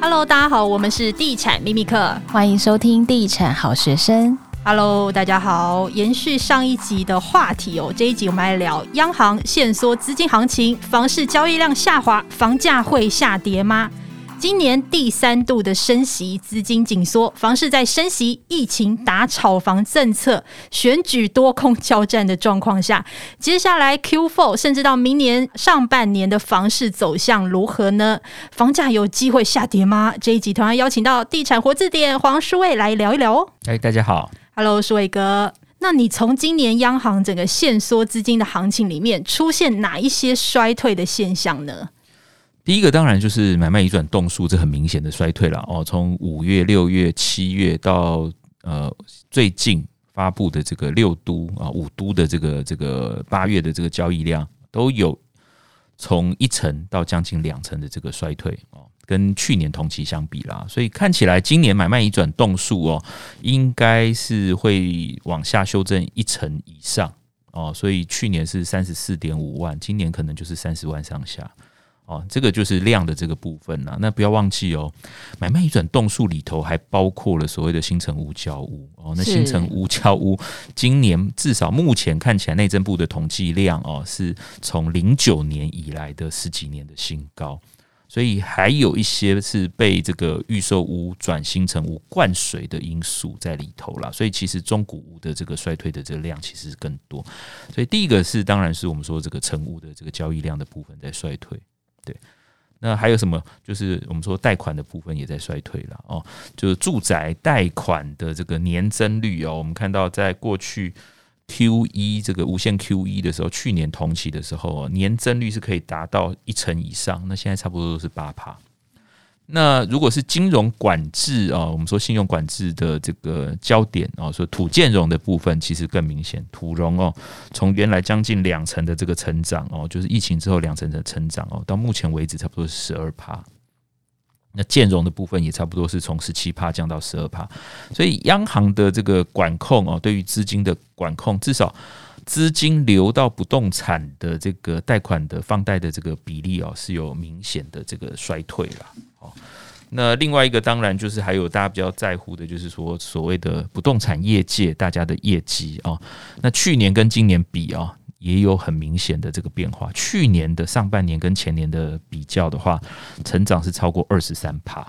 Hello，大家好，我们是地产秘密课，欢迎收听地产好学生。Hello，大家好，延续上一集的话题哦，这一集我们来聊央行限缩资金行情，房市交易量下滑，房价会下跌吗？今年第三度的升息，资金紧缩，房市在升息、疫情打炒房政策、选举多空交战的状况下，接下来 Q4 甚至到明年上半年的房市走向如何呢？房价有机会下跌吗？这一集同样邀请到地产活字典黄书卫来聊一聊哦。哎，大家好，Hello，书卫哥。那你从今年央行整个限缩资金的行情里面，出现哪一些衰退的现象呢？第一个当然就是买卖移转动数，这很明显的衰退了哦。从五月、六月、七月到呃最近发布的这个六都啊五都的这个这个八月的这个交易量，都有从一成到将近两成的这个衰退哦，跟去年同期相比啦，所以看起来今年买卖移转动数哦，应该是会往下修正一成以上哦。所以去年是三十四点五万，今年可能就是三十万上下。哦，这个就是量的这个部分啦。那不要忘记哦，买卖移转动数里头还包括了所谓的新城屋、交屋哦。那新城屋、交屋，今年至少目前看起来，内政部的统计量哦，是从零九年以来的十几年的新高。所以还有一些是被这个预售屋转新成屋灌水的因素在里头啦。所以其实中古屋的这个衰退的这个量其实更多。所以第一个是，当然是我们说这个成屋的这个交易量的部分在衰退。对，那还有什么？就是我们说贷款的部分也在衰退了哦。就是住宅贷款的这个年增率哦，我们看到在过去 Q 一这个无限 Q 一的时候，去年同期的时候，年增率是可以达到一成以上。那现在差不多都是八趴。那如果是金融管制啊，我们说信用管制的这个焦点啊，说土建融的部分其实更明显，土融哦，从原来将近两成的这个成长哦，就是疫情之后两成的成长哦，到目前为止差不多是十二趴。那建融的部分也差不多是从十七趴降到十二趴，所以央行的这个管控哦，对于资金的管控，至少资金流到不动产的这个贷款的放贷的这个比例哦，是有明显的这个衰退了。哦，那另外一个当然就是还有大家比较在乎的，就是说所谓的不动产业界大家的业绩啊。那去年跟今年比啊，也有很明显的这个变化。去年的上半年跟前年的比较的话，成长是超过二十三趴，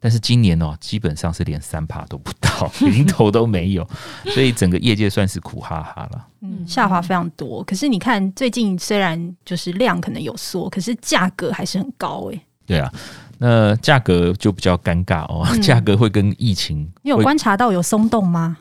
但是今年哦，基本上是连三趴都不到，零头都没有，所以整个业界算是苦哈哈了。嗯，下滑非常多。可是你看最近虽然就是量可能有缩，可是价格还是很高诶。对啊。那价格就比较尴尬哦，价格会跟疫情，你有观察到有松动吗？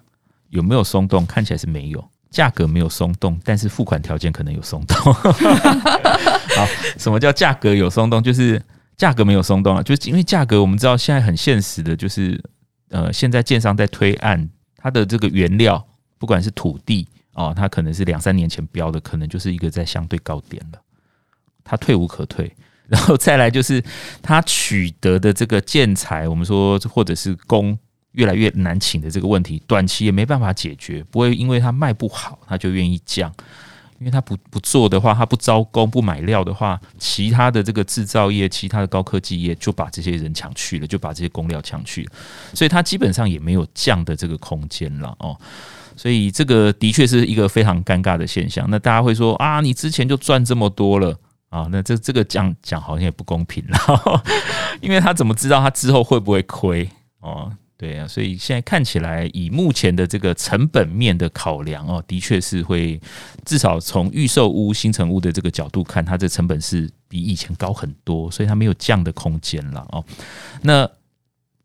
有没有松动？看起来是没有，价格没有松动，但是付款条件可能有松动。好，什么叫价格有松动？就是价格没有松动啊，就是因为价格我们知道现在很现实的，就是呃，现在建商在推案，它的这个原料不管是土地哦，它可能是两三年前标的，可能就是一个在相对高点了，它退无可退。然后再来就是他取得的这个建材，我们说或者是工越来越难请的这个问题，短期也没办法解决，不会因为他卖不好他就愿意降，因为他不不做的话，他不招工不买料的话，其他的这个制造业、其他的高科技业就把这些人抢去了，就把这些工料抢去了，所以他基本上也没有降的这个空间了哦，所以这个的确是一个非常尴尬的现象。那大家会说啊，你之前就赚这么多了。啊，那这这个讲讲好像也不公平了，因为他怎么知道他之后会不会亏？哦，对啊，所以现在看起来，以目前的这个成本面的考量哦，的确是会至少从预售屋、新成屋的这个角度看，它这成本是比以前高很多，所以它没有降的空间了哦。那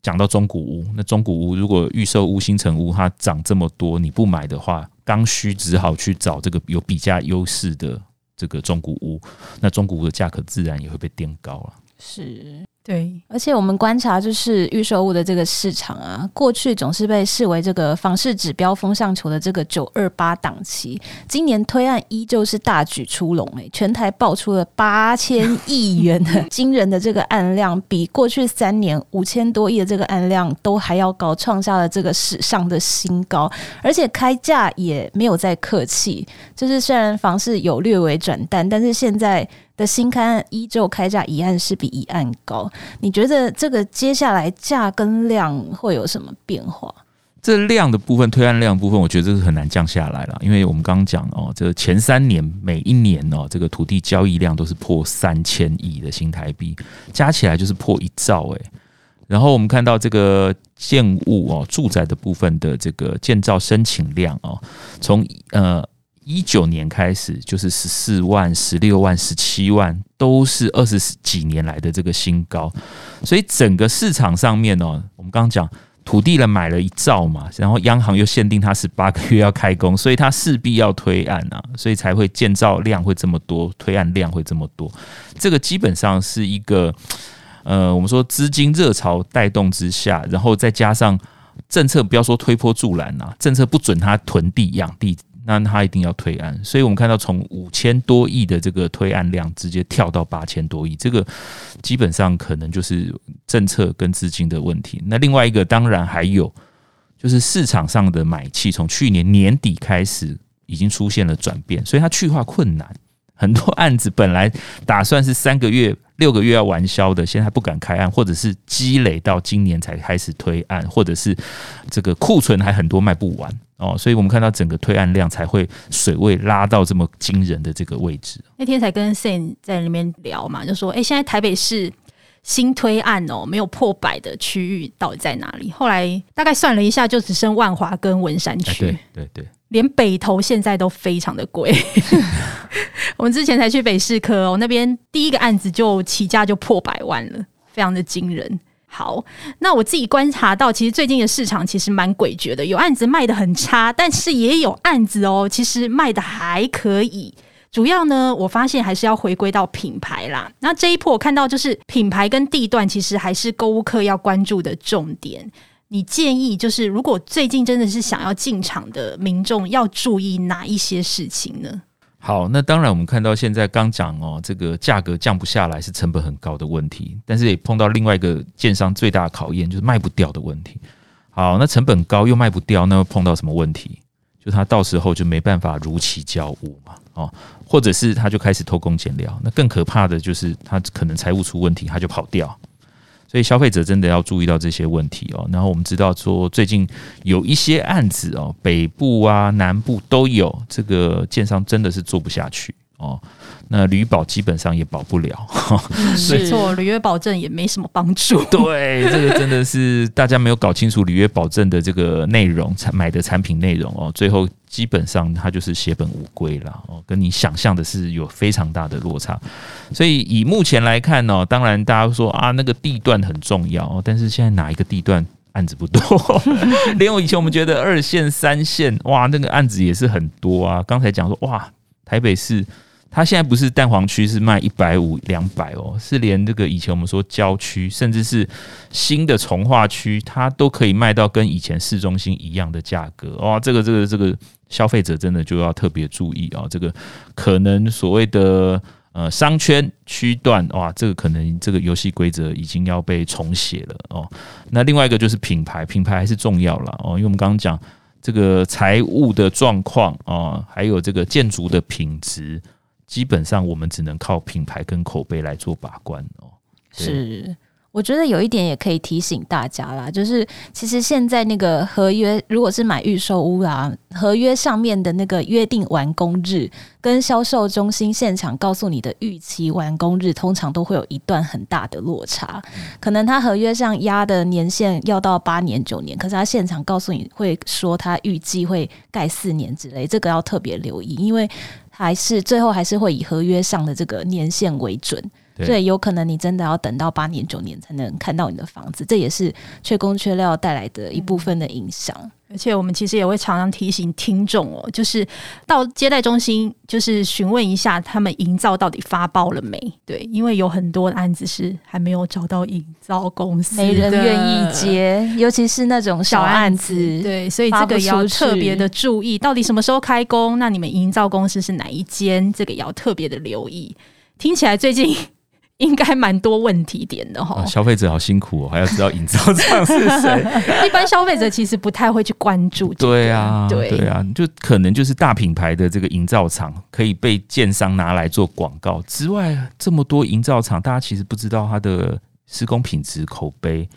讲到中古屋，那中古屋如果预售屋、新成屋它涨这么多，你不买的话，刚需只好去找这个有比价优势的。这个中古屋，那中古屋的价格自然也会被垫高了。是。对，而且我们观察就是预售物的这个市场啊，过去总是被视为这个房市指标风向球的这个九二八档期，今年推案依旧是大举出笼诶，全台爆出了八千亿元的 惊人的这个案量，比过去三年五千多亿的这个案量都还要高，创下了这个史上的新高，而且开价也没有再客气，就是虽然房市有略微转淡，但是现在。的新开依旧开价一案是比一案高。你觉得这个接下来价跟量会有什么变化？这量的部分，推案量的部分，我觉得这是很难降下来了，因为我们刚刚讲哦，这前三年每一年哦，这个土地交易量都是破三千亿的新台币，加起来就是破一兆诶。然后我们看到这个建物哦，住宅的部分的这个建造申请量哦，从呃一九年开始就是十四万、十六万、十七万，都是二十几年来的这个新高，所以整个市场上面哦，我们刚刚讲。土地了买了一兆嘛，然后央行又限定它十八个月要开工，所以它势必要推案啊，所以才会建造量会这么多，推案量会这么多。这个基本上是一个，呃，我们说资金热潮带动之下，然后再加上政策，不要说推波助澜啊，政策不准他囤地养地。那他一定要推案，所以我们看到从五千多亿的这个推案量直接跳到八千多亿，这个基本上可能就是政策跟资金的问题。那另外一个当然还有就是市场上的买气，从去年年底开始已经出现了转变，所以它去化困难。很多案子本来打算是三个月、六个月要完销的，现在不敢开案，或者是积累到今年才开始推案，或者是这个库存还很多卖不完哦，所以我们看到整个推案量才会水位拉到这么惊人的这个位置。那天才跟 Sam 在那边聊嘛，就说：“哎，现在台北市新推案哦，没有破百的区域到底在哪里？”后来大概算了一下，就只剩万华跟文山区。对对对。连北投现在都非常的贵，我们之前才去北市科哦，那边第一个案子就起价就破百万了，非常的惊人。好，那我自己观察到，其实最近的市场其实蛮诡谲的，有案子卖得很差，但是也有案子哦，其实卖得还可以。主要呢，我发现还是要回归到品牌啦。那这一波我看到就是品牌跟地段，其实还是购物客要关注的重点。你建议就是，如果最近真的是想要进场的民众，要注意哪一些事情呢？好，那当然，我们看到现在刚讲哦，这个价格降不下来是成本很高的问题，但是也碰到另外一个建商最大的考验，就是卖不掉的问题。好，那成本高又卖不掉，那会碰到什么问题？就他到时候就没办法如期交屋嘛，哦，或者是他就开始偷工减料，那更可怕的就是他可能财务出问题，他就跑掉。所以消费者真的要注意到这些问题哦。然后我们知道说，最近有一些案子哦，北部啊、南部都有，这个建商真的是做不下去哦。那履保基本上也保不了，嗯、没错，履约保证也没什么帮助。对，这个真的是大家没有搞清楚履约保证的这个内容，产买的产品内容哦，最后基本上它就是血本无归了哦，跟你想象的是有非常大的落差。所以以目前来看呢，当然大家说啊，那个地段很重要，但是现在哪一个地段案子不多？连我以前我们觉得二线、三线，哇，那个案子也是很多啊。刚才讲说哇，台北市。它现在不是蛋黄区是卖一百五两百哦，是连这个以前我们说郊区，甚至是新的从化区，它都可以卖到跟以前市中心一样的价格哦！这个这个这个消费者真的就要特别注意啊！这个可能所谓的呃商圈区段哇，这个可能这个游戏规则已经要被重写了哦。那另外一个就是品牌，品牌还是重要了哦，因为我们刚刚讲这个财务的状况啊，还有这个建筑的品质。基本上我们只能靠品牌跟口碑来做把关哦。是，我觉得有一点也可以提醒大家啦，就是其实现在那个合约，如果是买预售屋啊，合约上面的那个约定完工日，跟销售中心现场告诉你的预期完工日，通常都会有一段很大的落差。可能他合约上压的年限要到八年九年，可是他现场告诉你会说他预计会盖四年之类，这个要特别留意，因为。还是最后还是会以合约上的这个年限为准，对，所以有可能你真的要等到八年九年才能看到你的房子，这也是缺工缺料带来的一部分的影响。而且我们其实也会常常提醒听众哦，就是到接待中心，就是询问一下他们营造到底发包了没？对，因为有很多的案子是还没有找到营造公司，没人愿意接，尤其是那种小案子。案子对，所以这个要特别的注意，到底什么时候开工？那你们营造公司是哪一间？这个也要特别的留意。听起来最近应该蛮多问题点的哈、啊。消费者好辛苦哦，还要知道营造厂是谁。一般消费者其实不太会去关注、这个。对啊，对对啊，就可能就是大品牌的这个营造厂可以被建商拿来做广告之外，这么多营造厂，大家其实不知道它的施工品质、口碑，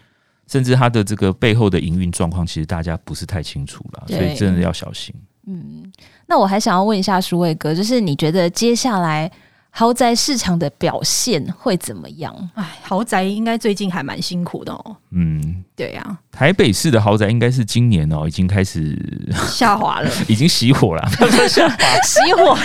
甚至它的这个背后的营运状况，其实大家不是太清楚了，所以真的要小心。嗯，那我还想要问一下舒卫哥，就是你觉得接下来？豪宅市场的表现会怎么样？哎，豪宅应该最近还蛮辛苦的哦。嗯，对呀、啊，台北市的豪宅应该是今年哦，已经开始下滑了，已经熄火了。下滑，熄火，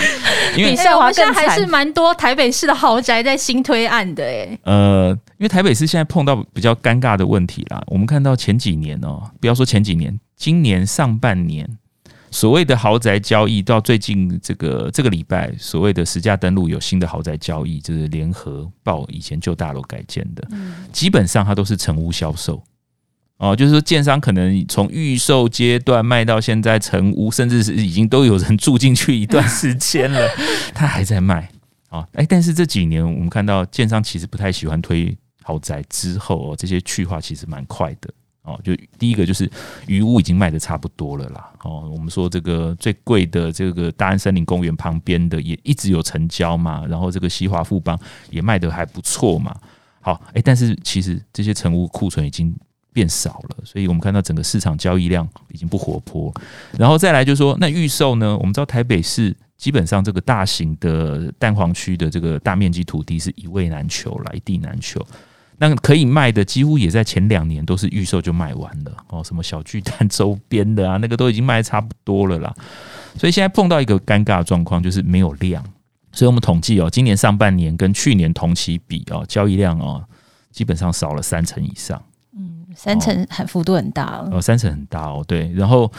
因为比下滑更惨。还是蛮多台北市的豪宅在新推案的哎。呃，因为台北市现在碰到比较尴尬的问题啦。我们看到前几年哦，不要说前几年，今年上半年。所谓的豪宅交易到最近这个这个礼拜，所谓的实价登录有新的豪宅交易，就是联合报以前旧大楼改建的，基本上它都是成屋销售。哦，就是说建商可能从预售阶段卖到现在成屋，甚至是已经都有人住进去一段时间了，他还在卖。啊，哎，但是这几年我们看到建商其实不太喜欢推豪宅，之后哦，这些去化其实蛮快的。哦，就第一个就是余屋已经卖得差不多了啦。哦，我们说这个最贵的这个大安森林公园旁边的也一直有成交嘛，然后这个西华富邦也卖得还不错嘛。好，哎，但是其实这些成屋库存已经变少了，所以我们看到整个市场交易量已经不活泼。然后再来就是说，那预售呢？我们知道台北市基本上这个大型的蛋黄区的这个大面积土地是一位难求来，地难求。那可以卖的几乎也在前两年都是预售就卖完了哦，什么小巨蛋周边的啊，那个都已经卖差不多了啦。所以现在碰到一个尴尬的状况，就是没有量。所以我们统计哦，今年上半年跟去年同期比哦，交易量哦基本上少了三成以上。嗯，三成很幅度很大了。哦，三成很大哦，对。然后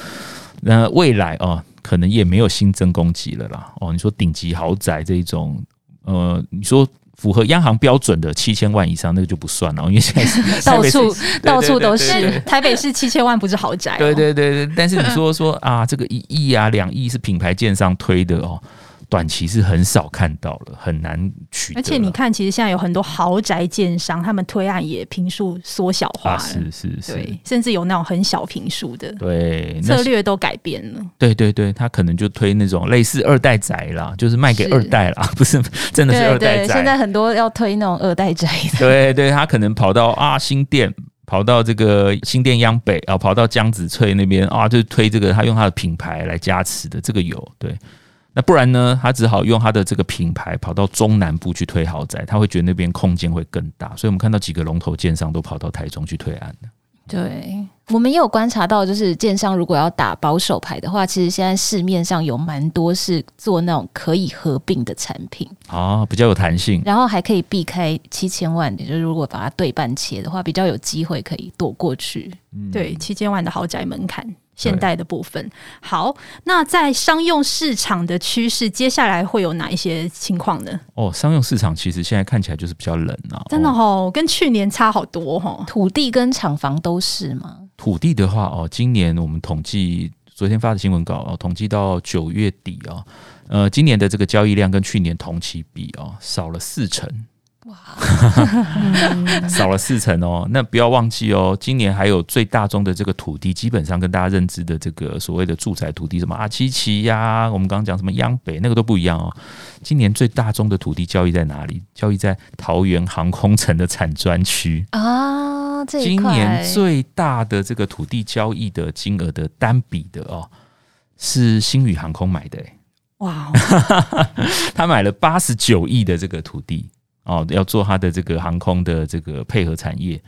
那未来哦，可能也没有新增供给了啦。哦，你说顶级豪宅这一种，呃，你说。符合央行标准的七千万以上，那个就不算了，因为现在 到处到处都是。台北市七千万不是豪宅。对对对对，但是你说说啊，这个一亿啊、两亿是品牌建商推的哦。短期是很少看到了，很难取得。而且你看，其实现在有很多豪宅建商，他们推案也平数缩小化了，啊、是是是，对，甚至有那种很小平数的，对，策略都改变了。对对对，他可能就推那种类似二代宅啦，就是卖给二代啦，不是真的是二代宅。现在很多要推那种二代宅的，对对，他可能跑到啊新店，跑到这个新店央北啊，跑到江子翠那边啊，就推这个，他用他的品牌来加持的，这个有对。那不然呢？他只好用他的这个品牌跑到中南部去推豪宅，他会觉得那边空间会更大，所以我们看到几个龙头建商都跑到台中去推案了。对，我们也有观察到，就是建商如果要打保守牌的话，其实现在市面上有蛮多是做那种可以合并的产品啊，比较有弹性，然后还可以避开七千万，就是如果把它对半切的话，比较有机会可以躲过去。嗯、对，七千万的豪宅门槛。现代的部分，好，那在商用市场的趋势，接下来会有哪一些情况呢？哦，商用市场其实现在看起来就是比较冷啊，真的哦，跟去年差好多哦。土地跟厂房都是吗？土地的话哦，今年我们统计昨天发的新闻稿哦，统计到九月底啊，呃，今年的这个交易量跟去年同期比啊，少了四成。哇，少了四成哦。那不要忘记哦，今年还有最大宗的这个土地，基本上跟大家认知的这个所谓的住宅土地，什么阿七期呀，我们刚刚讲什么央北，那个都不一样哦。今年最大宗的土地交易在哪里？交易在桃园航空城的产专区啊。这今年最大的这个土地交易的金额的单笔的哦，是星宇航空买的。哇，他买了八十九亿的这个土地。哦，要做他的这个航空的这个配合产业，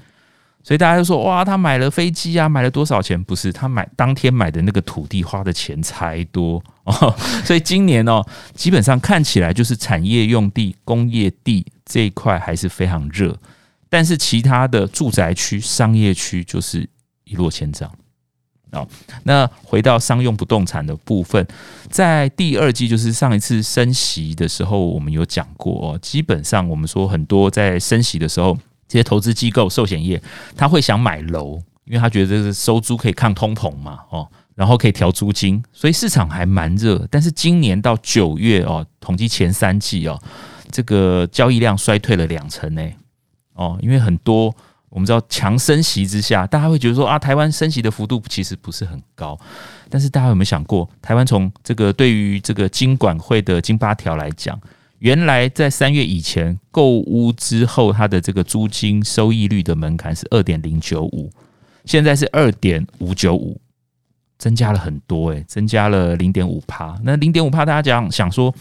所以大家就说哇，他买了飞机啊，买了多少钱？不是，他买当天买的那个土地花的钱才多哦。所以今年哦，基本上看起来就是产业用地、工业地这一块还是非常热，但是其他的住宅区、商业区就是一落千丈。哦，那回到商用不动产的部分，在第二季，就是上一次升息的时候，我们有讲过哦。基本上，我们说很多在升息的时候，这些投资机构、寿险业，他会想买楼，因为他觉得这个收租可以抗通膨嘛，哦，然后可以调租金，所以市场还蛮热。但是今年到九月哦，统计前三季哦，这个交易量衰退了两成呢。哦，因为很多我们知道强升息之下，大家会觉得说啊，台湾升息的幅度其实不是很高。但是大家有没有想过，台湾从这个对于这个金管会的金八条来讲，原来在三月以前购屋之后，它的这个租金收益率的门槛是二点零九五，现在是二点五九五，增加了很多诶，增加了零点五趴。那零点五趴，大家讲想说，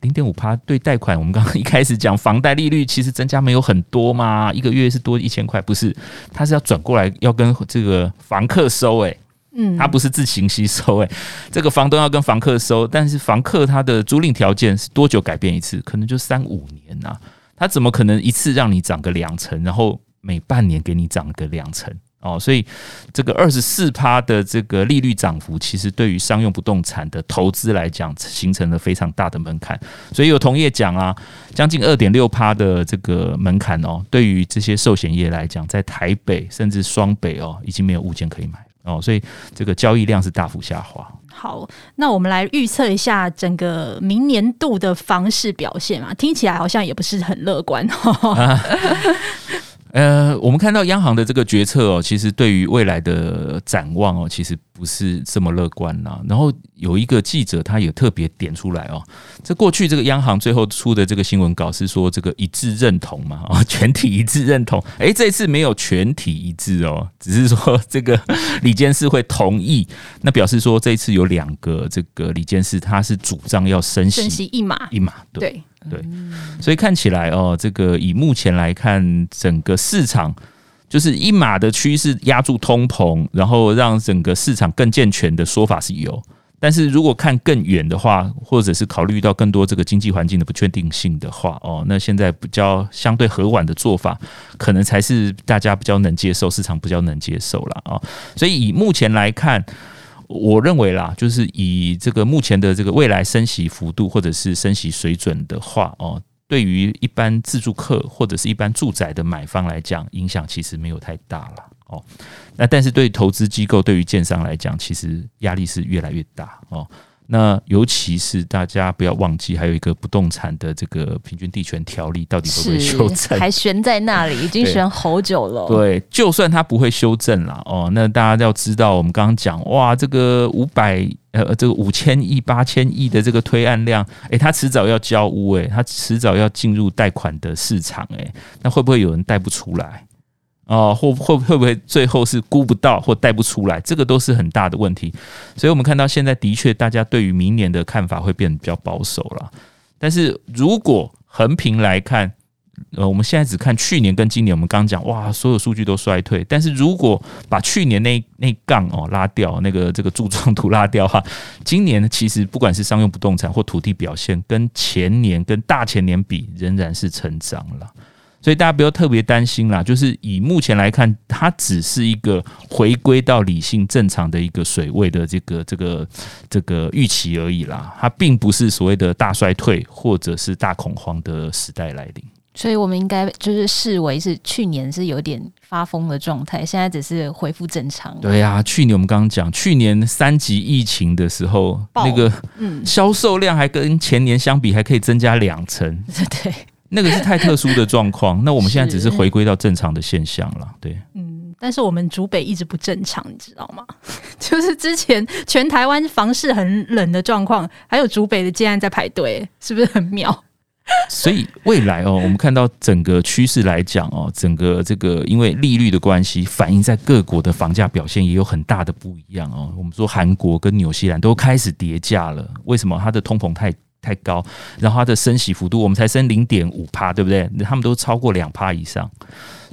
零点五趴对贷款，我们刚刚 一开始讲房贷利率其实增加没有很多嘛，一个月是多一千块，不是，它是要转过来要跟这个房客收诶。嗯，它不是自行吸收诶，这个房东要跟房客收，但是房客他的租赁条件是多久改变一次？可能就三五年呐，他怎么可能一次让你涨个两成，然后每半年给你涨个两成哦？所以这个二十四趴的这个利率涨幅，其实对于商用不动产的投资来讲，形成了非常大的门槛。所以有同业讲啊，将近二点六趴的这个门槛哦，对于这些寿险业来讲，在台北甚至双北哦，已经没有物件可以买。哦，所以这个交易量是大幅下滑。好，那我们来预测一下整个明年度的房市表现嘛，听起来好像也不是很乐观。啊 呃，我们看到央行的这个决策哦，其实对于未来的展望哦，其实不是这么乐观呐。然后有一个记者他也特别点出来哦，这过去这个央行最后出的这个新闻稿是说这个一致认同嘛，啊，全体一致认同。诶，这次没有全体一致哦，只是说这个李监事会同意，那表示说这一次有两个这个李监事他是主张要升息，升息一码一码，对。对，所以看起来哦，这个以目前来看，整个市场就是一码的趋势压住通膨，然后让整个市场更健全的说法是有。但是如果看更远的话，或者是考虑到更多这个经济环境的不确定性的话，哦，那现在比较相对和缓的做法，可能才是大家比较能接受，市场比较能接受了啊。所以以目前来看。我认为啦，就是以这个目前的这个未来升息幅度或者是升息水准的话，哦，对于一般自住客或者是一般住宅的买方来讲，影响其实没有太大了，哦。那但是对投资机构、对于建商来讲，其实压力是越来越大，哦。那尤其是大家不要忘记，还有一个不动产的这个平均地权条例到底会不会修正？还悬在那里，已经悬好久了。对，就算它不会修正啦哦，那大家要知道，我们刚刚讲哇，这个五百呃，这个五千亿、八千亿的这个推案量，诶，它迟早要交屋，诶，它迟早要进入贷款的市场，诶，那会不会有人贷不出来？哦，会会会不会最后是估不到或贷不出来？这个都是很大的问题。所以，我们看到现在的确，大家对于明年的看法会变得比较保守了。但是如果横平来看，呃，我们现在只看去年跟今年，我们刚刚讲哇，所有数据都衰退。但是如果把去年那那杠哦拉掉，那个这个柱状图拉掉哈，今年其实不管是商用不动产或土地表现，跟前年跟大前年比，仍然是成长了。所以大家不要特别担心啦，就是以目前来看，它只是一个回归到理性正常的一个水位的这个这个这个预期而已啦，它并不是所谓的大衰退或者是大恐慌的时代来临。所以我们应该就是视为是去年是有点发疯的状态，现在只是恢复正常。对呀、啊，去年我们刚刚讲，去年三级疫情的时候，那个嗯销售量还跟前年相比还可以增加两成，对。那个是太特殊的状况，那我们现在只是回归到正常的现象了，对。嗯，但是我们竹北一直不正常，你知道吗？就是之前全台湾房市很冷的状况，还有竹北的建案在排队，是不是很妙？所以未来哦，我们看到整个趋势来讲哦，整个这个因为利率的关系，反映在各国的房价表现也有很大的不一样哦。我们说韩国跟纽西兰都开始跌价了，为什么？它的通膨太太高，然后它的升息幅度，我们才升零点五趴，对不对？他们都超过两趴以上，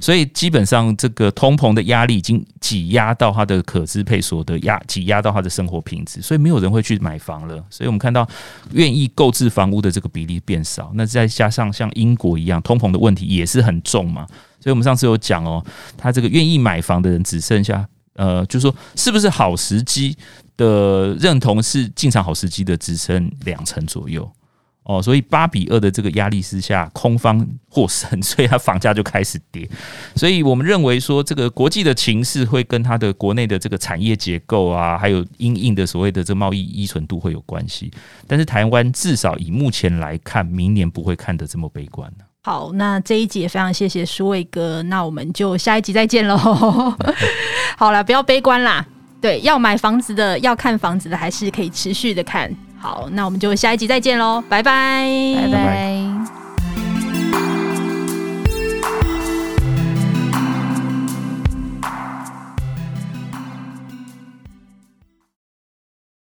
所以基本上这个通膨的压力已经挤压到它的可支配所得压，挤压到它的生活品质，所以没有人会去买房了。所以我们看到愿意购置房屋的这个比例变少，那再加上像英国一样，通膨的问题也是很重嘛。所以我们上次有讲哦，他这个愿意买房的人只剩下呃，就是说是不是好时机？的认同是进场好时机的只剩两成左右哦，所以八比二的这个压力之下，空方获胜，所以它房价就开始跌。所以我们认为说，这个国际的情势会跟它的国内的这个产业结构啊，还有因应的所谓的这贸易依存度会有关系。但是台湾至少以目前来看，明年不会看得这么悲观。好，那这一集也非常谢谢书纬哥，那我们就下一集再见喽。好了，不要悲观啦，对，要买房子的，要看房子的，还是可以持续的看。好，那我们就下一集再见喽，拜拜，拜拜。